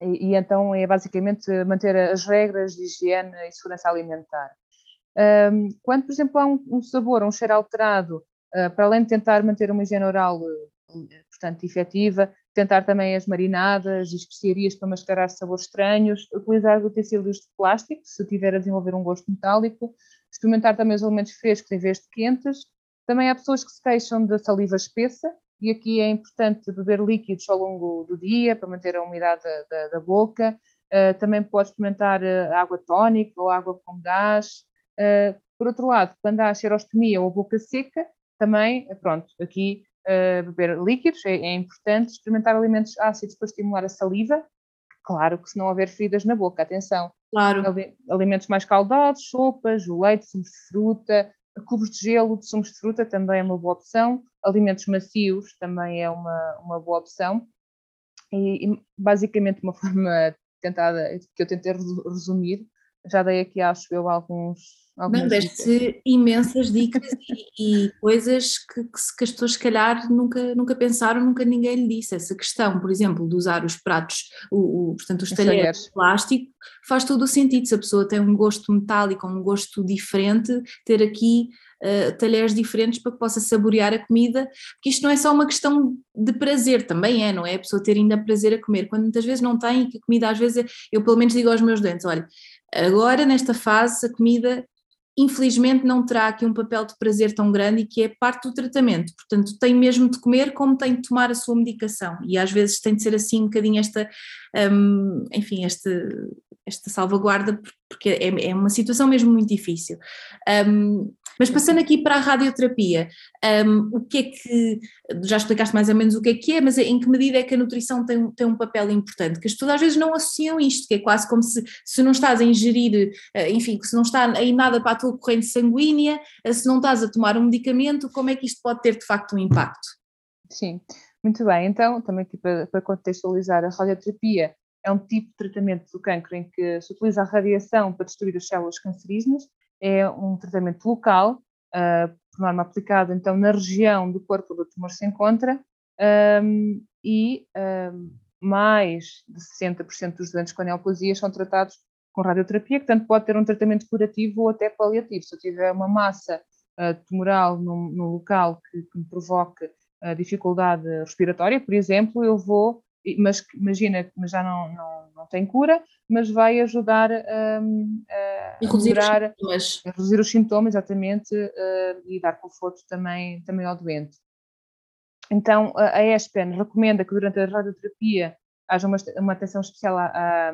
e, e, então é basicamente manter as regras de higiene e segurança alimentar. Um, quando, por exemplo, há um, um sabor, um cheiro alterado, uh, para além de tentar manter uma higiene oral, uh, portanto, efetiva, tentar também as marinadas e especiarias para mascarar sabores estranhos, utilizar utensílios de plástico, se tiver a desenvolver um gosto metálico, experimentar também os alimentos frescos em vez de quentes. Também há pessoas que se queixam da saliva espessa, e aqui é importante beber líquidos ao longo do dia para manter a umidade da, da, da boca. Uh, também pode experimentar uh, água tónica ou água com gás, Uh, por outro lado, quando há xerostomia ou boca seca, também, pronto, aqui uh, beber líquidos é, é, importante, experimentar alimentos ácidos para estimular a saliva, claro que se não houver feridas na boca, atenção. Claro. Alimentos mais caldosos, sopas, o leite, sumos de fruta, cubos de gelo de sumos de fruta também é uma boa opção, alimentos macios também é uma, uma boa opção. E, e basicamente uma forma tentada, que eu tentei resumir, já dei aqui, acho eu, alguns não, deste imensas dicas e, e coisas que, que, que, as pessoas, se calhar, nunca, nunca pensaram, nunca ninguém lhe disse. Essa questão, por exemplo, de usar os pratos, o, o portanto, os talheres de plástico, faz todo o sentido. Se a pessoa tem um gosto metálico, um gosto diferente, ter aqui uh, talheres diferentes para que possa saborear a comida, porque isto não é só uma questão de prazer, também é, não é? A pessoa ter ainda prazer a comer, quando muitas vezes não tem, e que a comida às vezes, é, eu pelo menos digo aos meus dentes, olha, agora nesta fase a comida infelizmente não terá aqui um papel de prazer tão grande e que é parte do tratamento, portanto tem mesmo de comer como tem de tomar a sua medicação. E às vezes tem de ser assim um bocadinho esta, um, enfim, esta, esta salvaguarda é, é uma situação mesmo muito difícil. Um, mas passando aqui para a radioterapia, um, o que é que, já explicaste mais ou menos o que é que é, mas em que medida é que a nutrição tem, tem um papel importante? Que as pessoas às vezes não associam isto, que é quase como se, se não estás a ingerir, eh, enfim, se não está aí nada para a tua corrente sanguínea, eh, se não estás a tomar um medicamento, como é que isto pode ter de facto um impacto? Sim, muito bem. Então, também aqui para, para contextualizar, a radioterapia é um tipo de tratamento do cancro em que se utiliza a radiação para destruir as células cancerígenas, é um tratamento local, uh, por norma aplicado então na região do corpo onde o tumor se encontra, um, e um, mais de 60% dos doentes com neoplasia são tratados com radioterapia, que tanto pode ter um tratamento curativo ou até paliativo. Se eu tiver uma massa uh, tumoral no local que, que, me provoque uh, dificuldade respiratória, por exemplo, eu vou mas imagina, mas já não, não, não tem cura, mas vai ajudar um, a, reduzir, melhorar, os a reduzir os sintomas, exatamente, uh, e dar conforto também, também ao doente. Então, a ESPEN recomenda que durante a radioterapia haja uma, uma atenção especial à,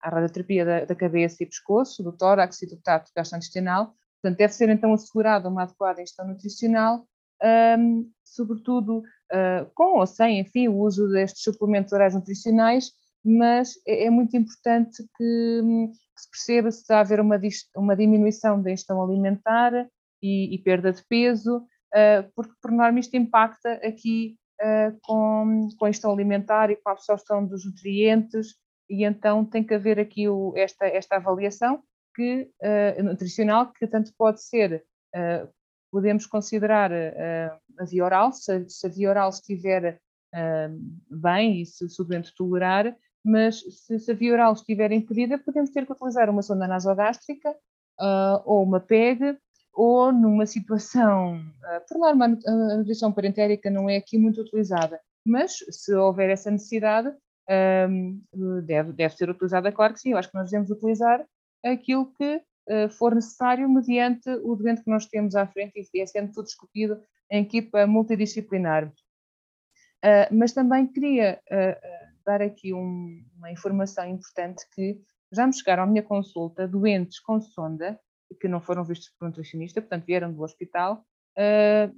à radioterapia da, da, cabeça e pescoço, do tórax e do trato gastrointestinal. Portanto, deve ser então assegurada uma adequada ingestão nutricional, um, sobretudo uh, com ou sem, enfim, o uso destes suplementos orais nutricionais, mas é, é muito importante que, que, se perceba se está a haver uma, uma diminuição da ingestão alimentar e, e perda de peso, uh, porque por norma isto impacta aqui uh, com, com a ingestão alimentar e com a absorção dos nutrientes, e então tem que haver aqui o, esta, esta avaliação que, nutricional que tanto pode ser podemos considerar uh, a via oral, se, se, a via oral estiver uh, bem e se, se o doente tolerar, mas se, se, a via oral estiver impedida, podemos ter que utilizar uma sonda nasogástrica uh, ou uma PEG, ou numa situação, por norma, a nutrição parentérica não é aqui muito utilizada, mas se houver essa necessidade, deve, deve ser utilizada, claro que sim, eu acho que nós devemos utilizar aquilo que eh, for necessário, mediante o doente que nós temos à frente e é sendo tudo discutido em equipa multidisciplinar. Uh, mas também queria uh, dar aqui um, uma informação importante que já me chegaram à minha consulta doentes com sonda que não foram vistos por um nutricionista, portanto vieram do hospital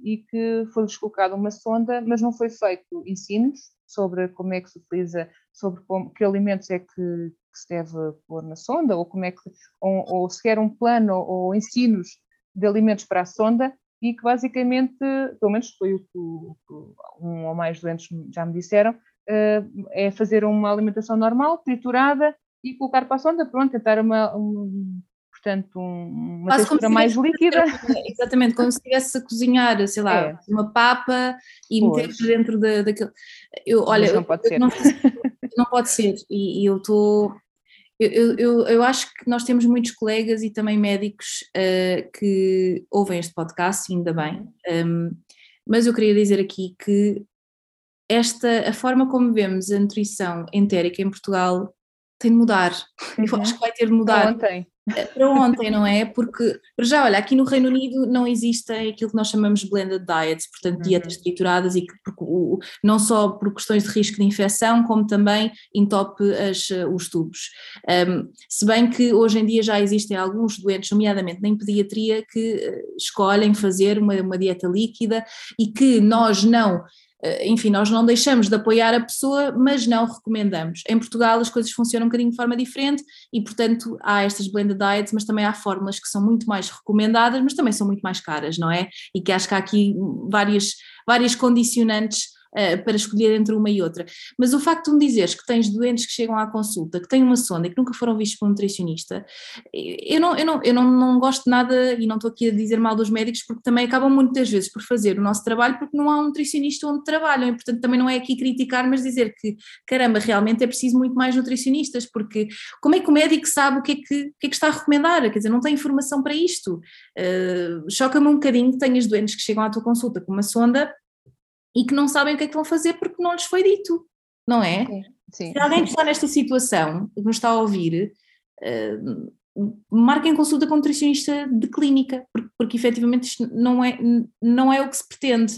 e que foi-lhes colocada uma sonda, mas não foi feito ensinos sobre como é que se utiliza, sobre como, que alimentos é que, que se deve pôr na sonda, ou como é que, ou, ou sequer um plano ou, ensinos de alimentos para a sonda, e que basicamente, pelo menos foi o que um ou mais doentes já me disseram, eh, é fazer uma alimentação normal, triturada, e colocar para a sonda, pronto, tentar uma, um, portanto, um, uma Quase textura mais líquida. Exatamente, como se estivesse a cozinhar, sei lá, é. uma papa e meter dentro da, daquele. Eu, olha, não pode ser. Não, não pode ser, e, e eu estou eu, eu, eu, acho que nós temos muitos colegas e também médicos uh, que ouvem este podcast, ainda bem, um, mas eu queria dizer aqui que esta, a forma como vemos a nutrição entérica em Portugal tem de mudar. Uhum. Eu acho que vai ter de mudar. Ontem para ontem, não é? Porque, para já, olha, aqui no Reino Unido não existem aquilo que nós chamamos de blended diets, portanto, uhum. dietas trituradas e que não só por questões de risco de infecção, como também entope as, os tubos. Um, se bem que hoje em dia já existem alguns doentes, nomeadamente na pediatria, que eh, escolhem fazer uma, uma dieta líquida e que nós não eh, enfim, nós não deixamos de apoiar a pessoa, mas não recomendamos. Em Portugal as coisas funcionam um bocadinho de forma diferente e, portanto, há estas blended diets, mas também há fórmulas que são muito mais recomendadas, mas também são muito mais caras, não é? E que acho que há aqui várias, várias condicionantes uh, para escolher entre uma e outra. Mas o facto de me dizeres que tens doentes que chegam à consulta, que têm uma sonda e que nunca foram vistos por um nutricionista, eu não, eu não, eu não, não gosto nada e não estou aqui a dizer mal dos médicos porque também acabam muitas vezes por fazer o nosso trabalho porque não há um nutricionista onde trabalham e portanto também não é aqui criticar, mas dizer que caramba, realmente é preciso muito mais nutricionistas porque como é que o médico sabe o que é que, o que, é que está a recomendar? Quer dizer, não tem informação para isto. Uh, Choca-me um bocadinho que tenhas doentes que chegam à tua consulta com uma sonda e que não sabem o que é que vão fazer porque não lhes foi dito, não é? Sim, sim. Se alguém está nesta situação, que nos está a ouvir, uh, marquem consulta com um nutricionista de clínica, porque, porque efetivamente isto não é, não é o que se pretende.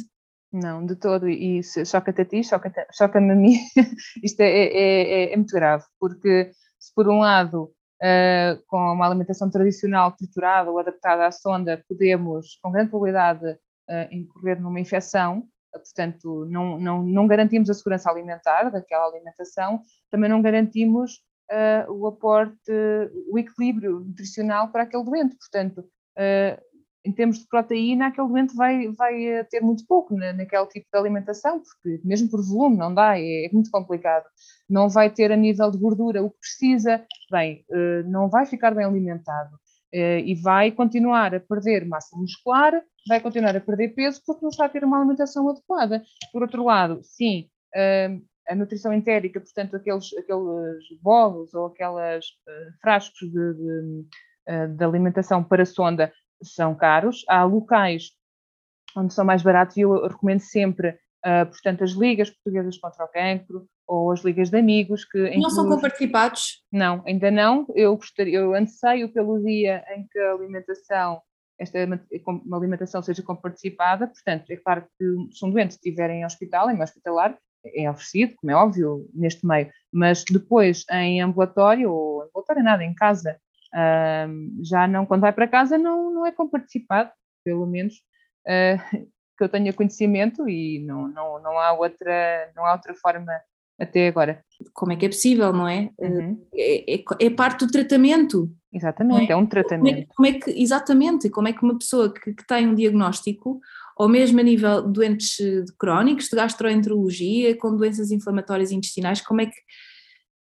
Não, de todo, e choca-te a ti, choca-me choca a mim, isto é, é, é, é, muito grave, porque se por um lado uh, com uma alimentação tradicional triturada ou adaptada à sonda, podemos, com grande probabilidade, uh, incorrer numa infecção. Portanto, não, não, não garantimos a segurança alimentar daquela alimentação, também não garantimos uh, o aporte, o equilíbrio nutricional para aquele doente. Portanto, em termos de proteína, aquele doente vai, vai ter muito pouco na, naquele tipo de alimentação, porque mesmo por volume não dá, é, é, muito complicado. Não vai ter a nível de gordura o que precisa, bem, eh, não vai ficar bem alimentado eh, e vai continuar a perder massa muscular, vai continuar a perder peso porque não está a ter uma alimentação adequada. Por outro lado, sim, eh, a nutrição entérica, portanto, aqueles, aqueles bolos ou aqueles frascos de, de, de alimentação para sonda são caros. Há locais onde são mais baratos e eu recomendo sempre, uh, portanto, as ligas portuguesas contra o cancro ou as ligas de amigos que... Não são comparticipados? Não, ainda não. Eu, gostaria, eu anseio pelo dia em que a alimentação esta uma alimentação seja comparticipada, portanto, é claro que se um doente estiver em hospital, em hospitalar, é oferecido, como é óbvio, neste meio, mas depois em ambulatório, ou ambulatório nada, em casa, Uh, já não, quando vai para casa, não, não é comparticipado, pelo menos uh, que eu tenha conhecimento e não, não, não, há outra, não há outra forma até agora. Como é que é possível, não é? Uhum. É, é, é, parte do tratamento. Exatamente, é? é? um tratamento. Como é, como é, que, exatamente, como é que uma pessoa que, que tem um diagnóstico, ou mesmo a nível de doentes crónicos, de gastroenterologia, com doenças inflamatórias intestinais, como é que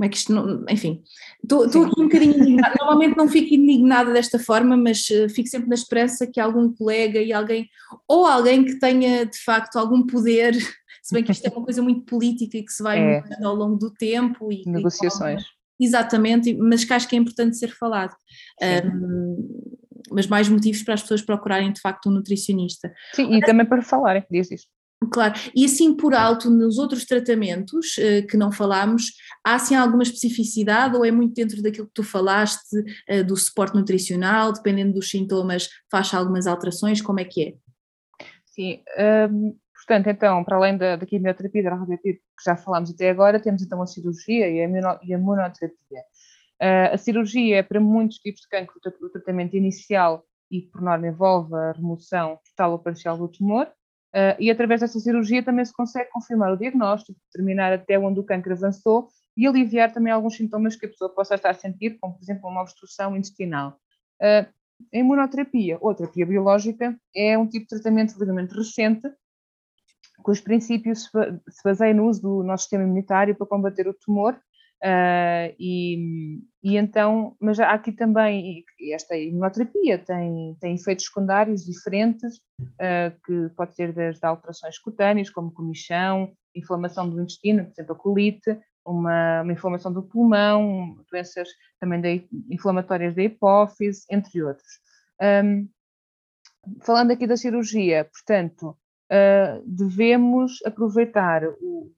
como é que isto não, enfim, estou, aqui um bocadinho indignada, normalmente não fico indignada desta forma, mas uh, fico sempre na esperança que algum colega e alguém, ou alguém que tenha de facto algum poder, se bem que isto é uma coisa muito política e que se vai é. ao longo do tempo e negociações. E, exatamente, mas que acho que é importante ser falado. Um, mas mais motivos para as pessoas procurarem de facto um nutricionista. Sim, e também para falarem, diz isto. Claro, e assim por alto, nos outros tratamentos uh, que não falámos, há assim alguma especificidade ou é muito dentro daquilo que tu falaste, uh, do suporte nutricional, dependendo dos sintomas, faz algumas alterações, como é que é? Sim, um, portanto, então, para além da, da quimioterapia, da radioterapia que já falámos até agora, temos então a cirurgia e a, e a imunoterapia. Uh, a cirurgia é para muitos tipos de cancro o tratamento inicial e, por norma, envolve a remoção total ou parcial do tumor, Uh, e através dessa cirurgia também se consegue confirmar o diagnóstico, determinar até onde o câncer avançou e aliviar também alguns sintomas que a pessoa possa estar a sentir, como por exemplo uma obstrução intestinal. Uh, a imunoterapia ou terapia biológica é um tipo de tratamento relativamente recente, cujos princípios se baseiam no uso do nosso sistema imunitário para combater o tumor Uh, e, e, então, mas há aqui também, esta imunoterapia tem, tem efeitos secundários diferentes, uh, que pode ter desde alterações cutâneas, como comichão, inflamação do intestino, por exemplo, a colite, uma, uma inflamação do pulmão, doenças também de, inflamatórias da hipófise, entre outros. Um, falando aqui da cirurgia, portanto, uh, devemos aproveitar o,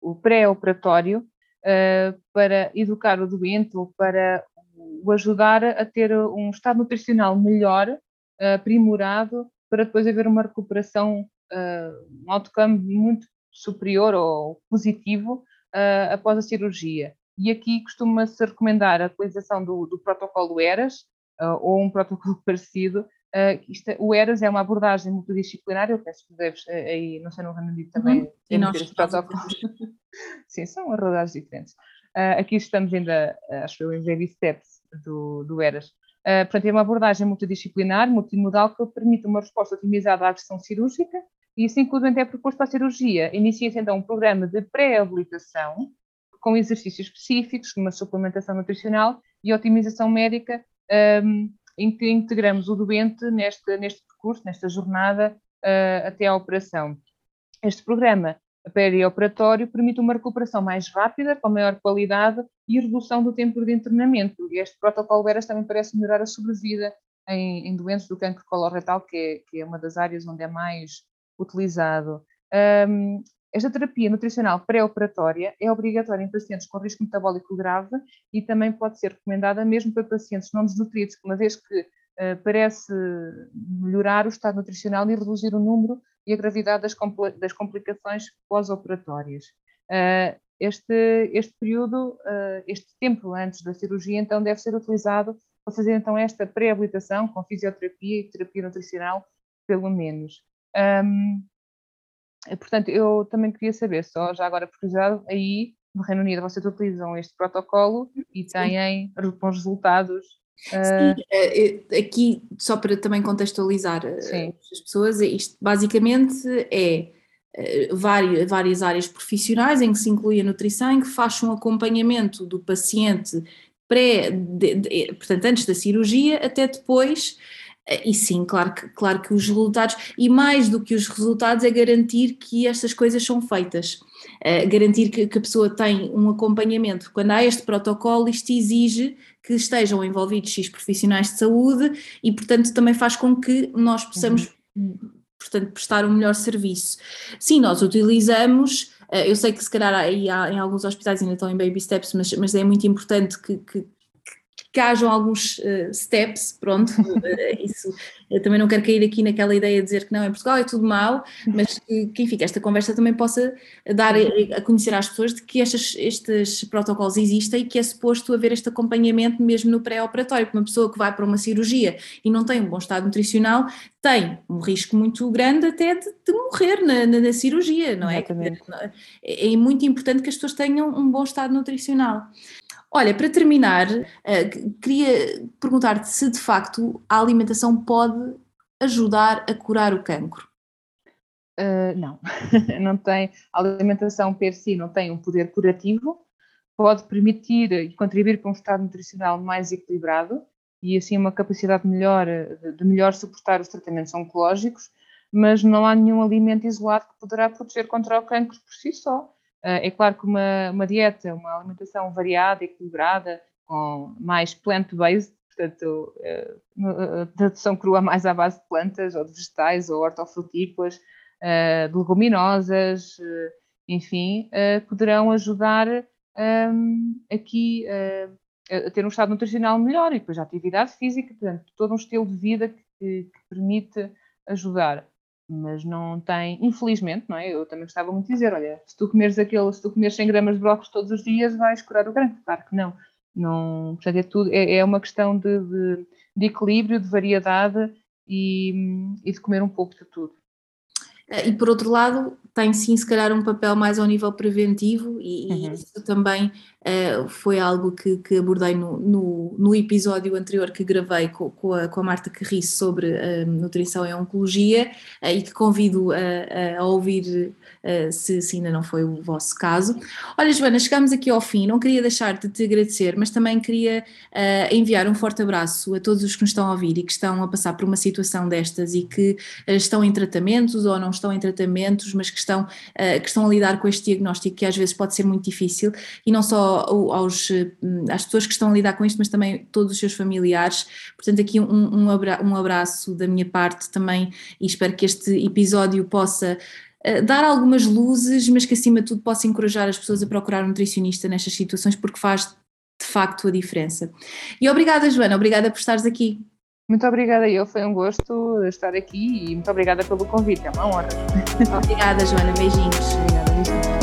o pré-operatório uh, para educar o doente ou para o ajudar a ter um estado nutricional melhor, uh, aprimorado, para depois haver uma recuperação, uh, um outcome muito superior ou positivo após a cirurgia. E aqui costuma-se recomendar a utilização do, do protocolo ERAS ou um protocolo parecido, Uh, isto, é, o ERAS é uma abordagem multidisciplinar, eu penso que deves, aí, não sei, no Reino Unido também uhum. e nós. Sim, são abordagens diferentes. Uh, aqui estamos ainda, acho eu, em baby steps do, do ERAS. Uh, portanto, é uma abordagem multidisciplinar, multimodal, que permite uma resposta otimizada à agressão cirúrgica e assim que o doente é proposto para a cirurgia, inicia-se então um programa de pré-habilitação com exercícios específicos, uma suplementação nutricional e otimização médica um, em que integramos o doente neste, neste percurso, nesta jornada uh, até à operação. Este programa perioperatório permite uma recuperação mais rápida, com maior qualidade e redução do tempo de internamento. Este protocolo Veras também parece melhorar a sobrevida em, em doentes do cancro coloretal, que é, que é uma das áreas onde é mais utilizado. Um, esta terapia nutricional pré-operatória é obrigatória em pacientes com risco metabólico grave e também pode ser recomendada mesmo para pacientes não desnutridos, uma vez que uh, parece melhorar o estado nutricional e reduzir o número e a gravidade das, compl das complicações pós-operatórias. Uh, este, este período, este tempo antes da cirurgia, então deve ser utilizado para fazer então esta pré-habilitação com fisioterapia e terapia nutricional, pelo menos. Um, portanto, eu também queria saber, só já agora por curiosidade, aí no Reino Unido vocês utilizam este protocolo e têm bons resultados. Uh... Sim, eh, eh, aqui só para também contextualizar eh, Sim. as pessoas, isto basicamente é várias, várias áreas profissionais em que se inclui a nutrição, em que faz um acompanhamento do paciente pré, de, de, portanto, antes da cirurgia até depois e sim, claro que, claro que os resultados, e mais do que os resultados, é garantir que estas coisas são feitas. Uh, garantir que, que, a pessoa tem um acompanhamento. Quando há este protocolo, isto exige que estejam envolvidos X profissionais de saúde e, portanto, também faz com que nós possamos, uhum. portanto, prestar um melhor serviço. Sim, nós utilizamos. Uh, eu sei que se calhar aí há, em alguns hospitais ainda estão em baby steps, mas, mas é muito importante que, que que hajam alguns uh, steps, pronto, uh, isso, eu também não quero cair aqui naquela ideia de dizer que não, em Portugal é tudo mau, mas que, que enfim, que esta conversa também possa dar a, a conhecer às pessoas de que estes, estes protocolos existem e que é suposto haver este acompanhamento mesmo no pré-operatório, porque uma pessoa que vai para uma cirurgia e não tem um bom estado nutricional tem um risco muito grande até de, de morrer na, na, na, cirurgia, não é? É, é muito importante que as pessoas tenham um bom estado nutricional. Olha, para terminar, uh, queria perguntar-te se de facto a alimentação pode ajudar a curar o cancro. Uh, não, não tem. A alimentação per si não tem um poder curativo, pode permitir e contribuir para um estado nutricional mais equilibrado e assim uma capacidade melhor de melhor suportar os tratamentos oncológicos, mas não há nenhum alimento isolado que poderá proteger contra o cancro por si só. Ah, é claro que uma, uma dieta, uma alimentação variada, equilibrada, com mais plant-based, portanto, ah, a tradução crua mais à base de plantas, ou de vegetais, ou hortofrutícolas, ah, de leguminosas, enfim, poderão ajudar aqui a ter um estado nutricional melhor e depois a atividade física, portanto, todo um estilo de vida que, que permite ajudar mas não tem, infelizmente, não é? Eu também gostava muito de dizer, olha, se tu comeres aquele, se tu comeres 100 gramas de brócolis todos os dias, vais curar o cancro. Claro que não. não portanto, é, tudo, é, é uma questão de, de, de, equilíbrio, de variedade e, e de comer um pouco de tudo. E por outro lado, tem sim, se calhar, um papel mais ao nível preventivo, e, uhum. isso também uh, foi algo que, que abordei no, no, no, episódio anterior que gravei com, com, a, com a Marta Carriço sobre uh, nutrição e oncologia, uh, e que convido a, a ouvir se, se, ainda não foi o vosso caso. Olha, Joana, chegamos aqui ao fim, não queria deixar de te agradecer, mas também queria enviar um forte abraço a todos os que nos estão a ouvir e que estão a passar por uma situação destas e que estão em tratamentos ou não estão em tratamentos, mas que estão, que estão a lidar com este diagnóstico que às vezes pode ser muito difícil, e não só aos, às pessoas que estão a lidar com isto, mas também todos os seus familiares. Portanto, aqui um, um abraço da minha parte também e espero que este episódio possa eh, dar algumas luzes, mas que acima de tudo possa encorajar as pessoas a procurar um nutricionista nestas situações, porque faz de facto a diferença. E obrigada, Joana, obrigada por estares aqui. Muito obrigada, eu foi um gosto estar aqui e muito obrigada pelo convite, é uma honra. Obrigada, Joana, beijinhos. Obrigada.